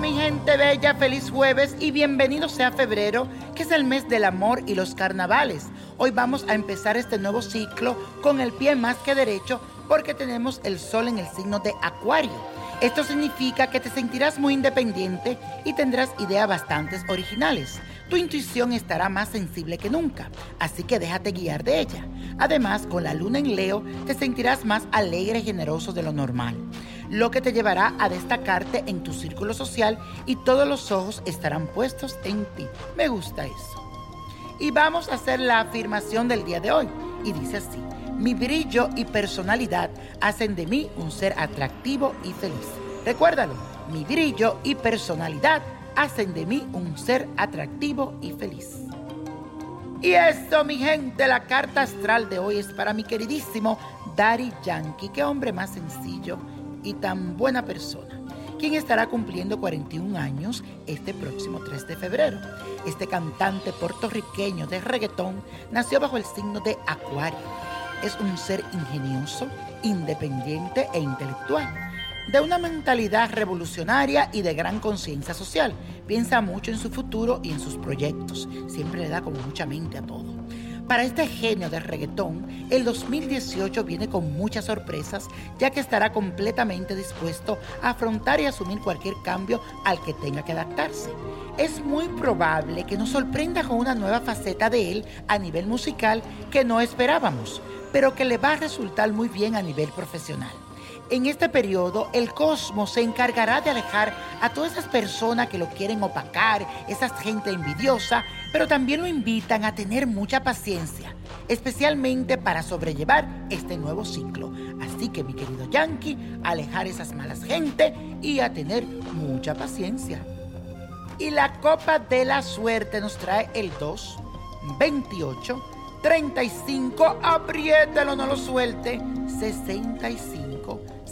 mi gente bella, feliz jueves y bienvenido sea febrero, que es el mes del amor y los carnavales. Hoy vamos a empezar este nuevo ciclo con el pie más que derecho porque tenemos el sol en el signo de Acuario. Esto significa que te sentirás muy independiente y tendrás ideas bastante originales. Tu intuición estará más sensible que nunca, así que déjate guiar de ella. Además, con la luna en Leo, te sentirás más alegre y generoso de lo normal, lo que te llevará a destacarte en tu círculo social y todos los ojos estarán puestos en ti. Me gusta eso. Y vamos a hacer la afirmación del día de hoy, y dice así. Mi brillo y personalidad hacen de mí un ser atractivo y feliz. Recuérdalo, mi brillo y personalidad hacen de mí un ser atractivo y feliz. Y esto, mi gente, la carta astral de hoy es para mi queridísimo Daddy Yankee. Qué hombre más sencillo y tan buena persona quien estará cumpliendo 41 años este próximo 3 de febrero. Este cantante puertorriqueño de reggaetón nació bajo el signo de Acuario es un ser ingenioso, independiente e intelectual, de una mentalidad revolucionaria y de gran conciencia social. Piensa mucho en su futuro y en sus proyectos. Siempre le da como mucha mente a todo. Para este genio de reggaetón, el 2018 viene con muchas sorpresas, ya que estará completamente dispuesto a afrontar y asumir cualquier cambio al que tenga que adaptarse. Es muy probable que nos sorprenda con una nueva faceta de él a nivel musical que no esperábamos pero que le va a resultar muy bien a nivel profesional. En este periodo, el cosmos se encargará de alejar a todas esas personas que lo quieren opacar, esa gente envidiosa, pero también lo invitan a tener mucha paciencia, especialmente para sobrellevar este nuevo ciclo. Así que, mi querido Yankee, alejar esas malas gente y a tener mucha paciencia. Y la copa de la suerte nos trae el 2, 28, 35, apriétalo, no lo suelte. 65,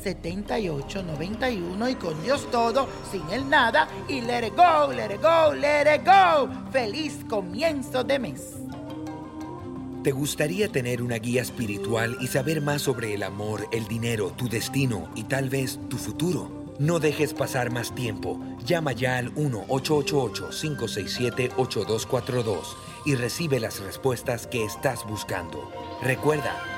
78, 91 y con Dios todo, sin el nada y let it go, let it go, let it go. Feliz comienzo de mes. ¿Te gustaría tener una guía espiritual y saber más sobre el amor, el dinero, tu destino y tal vez tu futuro? No dejes pasar más tiempo. Llama ya al 1-888-567-8242 y recibe las respuestas que estás buscando. Recuerda,